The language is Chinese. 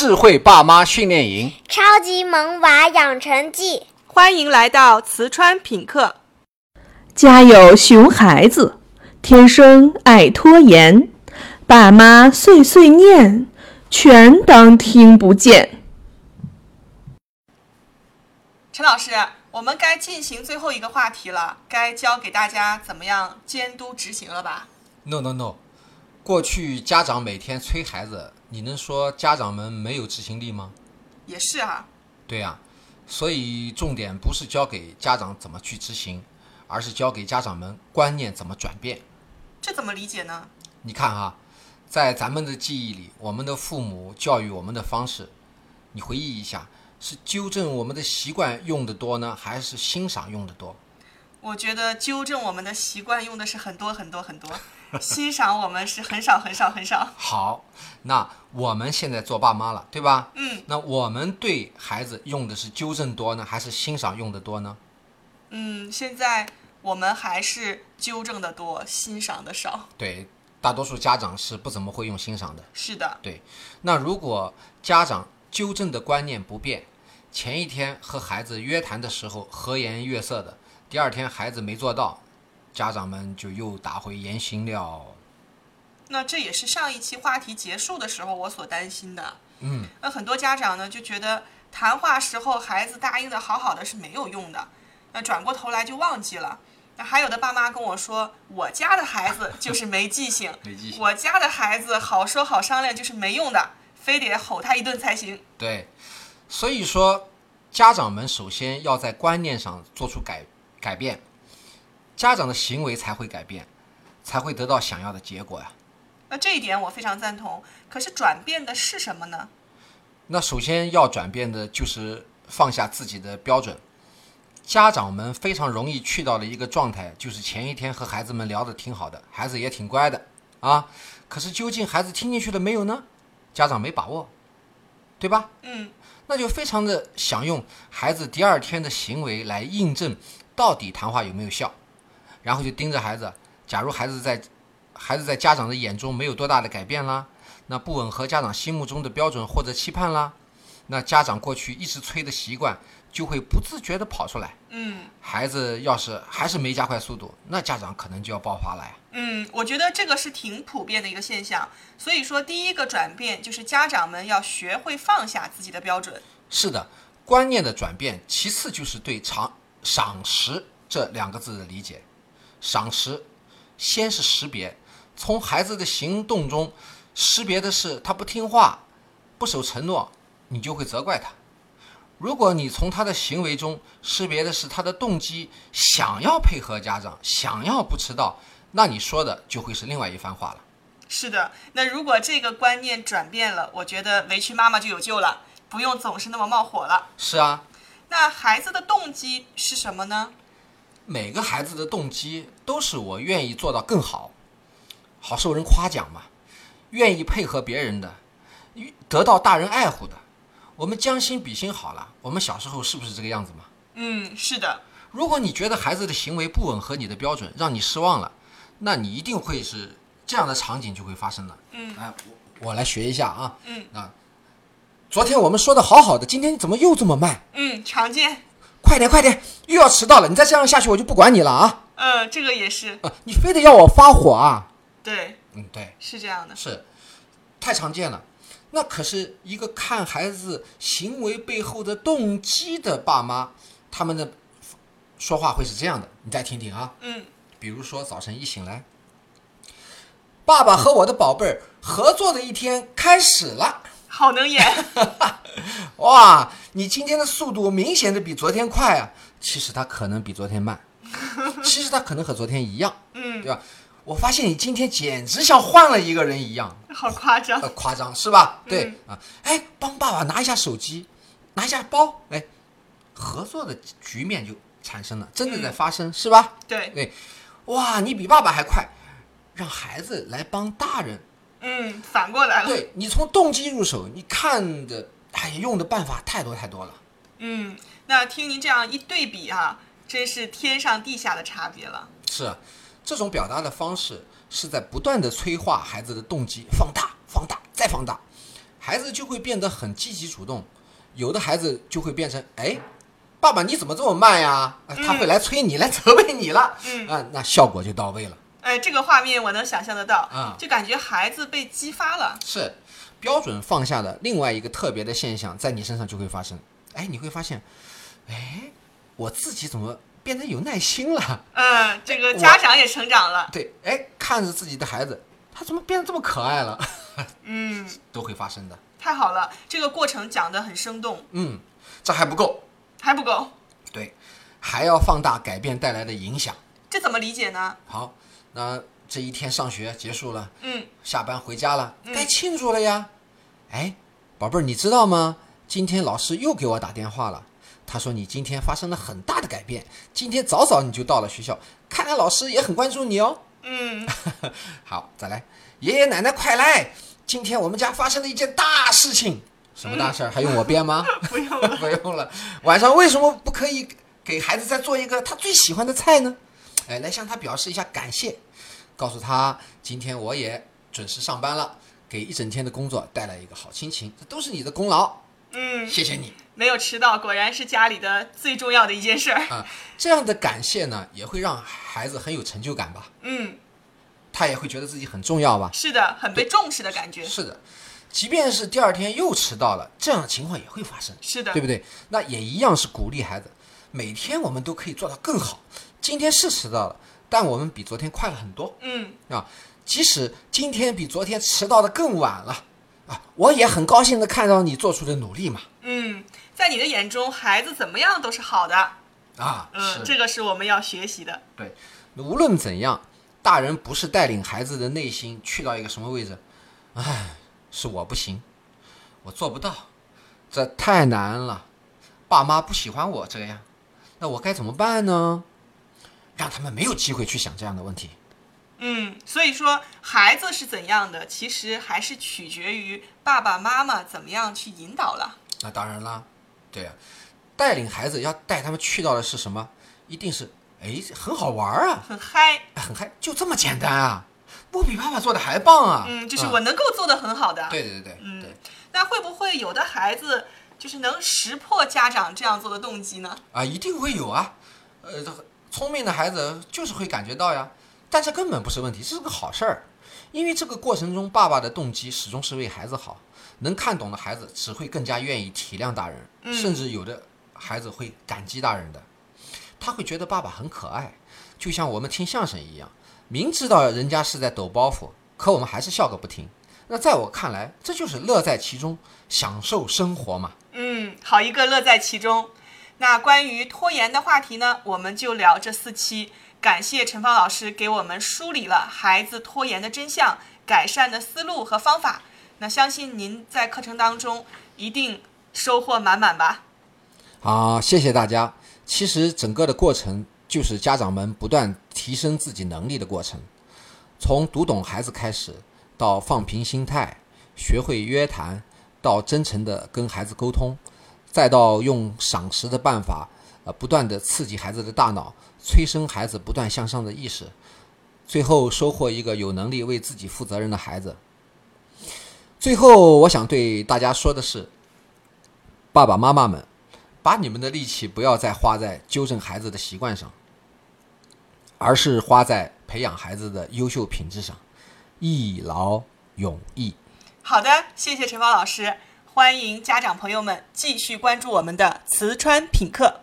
智慧爸妈训练营，超级萌娃养成记。欢迎来到瓷川品客。家有熊孩子，天生爱拖延，爸妈碎碎念，全当听不见。陈老师，我们该进行最后一个话题了，该教给大家怎么样监督执行了吧？No No No，过去家长每天催孩子，你能说家长们没有执行力吗？也是啊。对呀，所以重点不是教给家长怎么去执行，而是教给家长们观念怎么转变。这怎么理解呢？你看哈，在咱们的记忆里，我们的父母教育我们的方式，你回忆一下。是纠正我们的习惯用的多呢，还是欣赏用的多？我觉得纠正我们的习惯用的是很多很多很多，欣赏我们是很少很少很少。好，那我们现在做爸妈了，对吧？嗯。那我们对孩子用的是纠正多呢，还是欣赏用的多呢？嗯，现在我们还是纠正的多，欣赏的少。对，大多数家长是不怎么会用欣赏的。是的。对，那如果家长纠正的观念不变。前一天和孩子约谈的时候和颜悦色的，第二天孩子没做到，家长们就又打回原形了。那这也是上一期话题结束的时候我所担心的。嗯，那很多家长呢就觉得谈话时候孩子答应的好好的是没有用的，那转过头来就忘记了。那还有的爸妈跟我说，我家的孩子就是没记性，没记性。我家的孩子好说好商量就是没用的，非得吼他一顿才行。对。所以说，家长们首先要在观念上做出改改变，家长的行为才会改变，才会得到想要的结果呀。那这一点我非常赞同。可是转变的是什么呢？那首先要转变的就是放下自己的标准。家长们非常容易去到了一个状态，就是前一天和孩子们聊得挺好的，孩子也挺乖的啊。可是究竟孩子听进去了没有呢？家长没把握，对吧？嗯。那就非常的想用孩子第二天的行为来印证到底谈话有没有效，然后就盯着孩子。假如孩子在孩子在家长的眼中没有多大的改变啦，那不吻合家长心目中的标准或者期盼啦，那家长过去一直催的习惯就会不自觉地跑出来。嗯，孩子要是还是没加快速度，那家长可能就要爆发了呀。嗯，我觉得这个是挺普遍的一个现象。所以说，第一个转变就是家长们要学会放下自己的标准。是的，观念的转变。其次就是对“长赏识”这两个字的理解。赏识，先是识别，从孩子的行动中识别的是他不听话、不守承诺，你就会责怪他。如果你从他的行为中识别的是他的动机，想要配合家长，想要不迟到。那你说的就会是另外一番话了。是的，那如果这个观念转变了，我觉得委屈妈妈就有救了，不用总是那么冒火了。是啊，那孩子的动机是什么呢？每个孩子的动机都是我愿意做到更好，好受人夸奖嘛，愿意配合别人的，得到大人爱护的。我们将心比心好了，我们小时候是不是这个样子嘛？嗯，是的。如果你觉得孩子的行为不吻合你的标准，让你失望了。那你一定会是这样的场景就会发生了。嗯，哎，我我来学一下啊。嗯啊，昨天我们说的好好的，今天你怎么又这么慢？嗯，常见。快点快点，又要迟到了！你再这样下去，我就不管你了啊。嗯，这个也是。啊，你非得要我发火啊？对。嗯，对，是这样的。是，太常见了。那可是一个看孩子行为背后的动机的爸妈，他们的说话会是这样的，你再听听啊。嗯。比如说早晨一醒来，爸爸和我的宝贝儿合作的一天开始了。好能演，哇！你今天的速度明显的比昨天快啊。其实他可能比昨天慢，其实他可能和昨天一样，嗯，对吧？我发现你今天简直像换了一个人一样，好夸张，呃，夸张是吧？对嗯、啊，哎，帮爸爸拿一下手机，拿一下包，哎，合作的局面就产生了，真的在发生，嗯、是吧？对对。哇，你比爸爸还快，让孩子来帮大人。嗯，反过来了。对你从动机入手，你看的哎，用的办法太多太多了。嗯，那听您这样一对比啊，真是天上地下的差别了。是，这种表达的方式是在不断的催化孩子的动机，放大、放大、再放大，孩子就会变得很积极主动，有的孩子就会变成哎。爸爸，你怎么这么慢呀？啊他会来催你，来责备你了，嗯啊，那效果就到位了。哎，这个画面我能想象得到，啊就感觉孩子被激发了。是标准放下的另外一个特别的现象，在你身上就会发生。哎，你会发现，哎，我自己怎么变得有耐心了？嗯，这个家长也成长了。对，哎，看着自己的孩子，他怎么变得这么可爱了？嗯，都会发生的。太好了，这个过程讲得很生动，嗯，这还不够，还不够，对，还要放大改变带来的影响。这怎么理解呢？好，那这一天上学结束了，嗯，下班回家了，该庆祝了呀。哎，宝贝儿，你知道吗？今天老师又给我打电话了，他说你今天发生了很大的改变，今天早早你就到了学校，看来老师也很关注你哦。嗯，好，再来，爷爷奶奶快来，今天我们家发生了一件大事情。什么大事儿？还用我编吗？不用了。不用了。晚上为什么不可以给孩子再做一个他最喜欢的菜呢？哎，来向他表示一下感谢，告诉他今天我也准时上班了，给一整天的工作带来一个好心情，这都是你的功劳，嗯，谢谢你没有迟到，果然是家里的最重要的一件事儿。啊！这样的感谢呢，也会让孩子很有成就感吧，嗯，他也会觉得自己很重要吧。是的，很被重视的感觉。是的，即便是第二天又迟到了，这样的情况也会发生。是的，对不对？那也一样是鼓励孩子，每天我们都可以做到更好。今天是迟到了，但我们比昨天快了很多嗯，啊！即使今天比昨天迟到的更晚了啊，我也很高兴的看到你做出的努力嘛嗯，在你的眼中，孩子怎么样都是好的。啊！嗯，这个是我们要学习的。对。无论怎样，大人不是带领孩子的内心去到一个什么位置，唉，是我不行，我做不到，这太难了。爸妈不喜欢我这样，那我该怎么办呢？让他们没有机会去想这样的问题。嗯，所以说孩子是怎样的，其实还是取决于爸爸妈妈怎么样去引导了。那当然啦，对呀、带领孩子要带他们去到的是什么？一定是哎，很好玩儿啊，很嗨，很嗨，就这么简单啊！我比爸爸做的还棒啊！嗯，就是啊我能够做的很好的。对对对对嗯那会不会有的孩子就是能识破家长这样做的动机呢？啊，一定会有啊。呃，这个聪明的孩子就是会感觉到呀，但这根本不是问题，这是个好事儿。因为这个过程中，爸爸的动机始终是为孩子好，能看懂的孩子只会更加愿意体谅大人，嗯甚至有的孩子会感激大人的。他会觉得爸爸很可爱，就像我们听相声一样，明知道人家是在抖包袱，可我们还是笑个不停。那在我看来，这就是乐在其中，享受生活嘛。嗯，好一个乐在其中。那关于拖延的话题呢，我们就聊这四期。感谢陈芳老师给我们梳理了孩子拖延的真相、改善的思路和方法。那相信您在课程当中一定收获满满吧。好，谢谢大家。其实整个的过程就是家长们不断提升自己能力的过程，从读懂孩子开始，到放平心态，学会约谈，到真诚的跟孩子沟通，再到用赏识的办法，呃，不断的刺激孩子的大脑，催生孩子不断向上的意识，最后收获一个有能力为自己负责任的孩子。最后，我想对大家说的是，爸爸妈妈们。把你们的力气不要再花在纠正孩子的习惯上，而是花在培养孩子的优秀品质上，一劳永逸。好的，谢谢陈芳老师，欢迎家长朋友们继续关注我们的瓷川品课。